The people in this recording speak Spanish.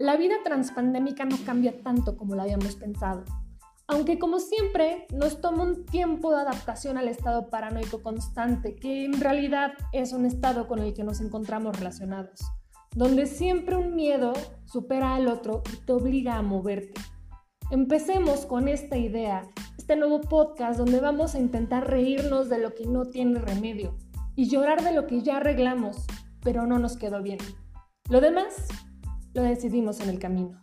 La vida transpandémica no cambia tanto como lo habíamos pensado, aunque como siempre nos toma un tiempo de adaptación al estado paranoico constante, que en realidad es un estado con el que nos encontramos relacionados, donde siempre un miedo supera al otro y te obliga a moverte. Empecemos con esta idea, este nuevo podcast donde vamos a intentar reírnos de lo que no tiene remedio y llorar de lo que ya arreglamos, pero no nos quedó bien. Lo demás lo decidimos en el camino.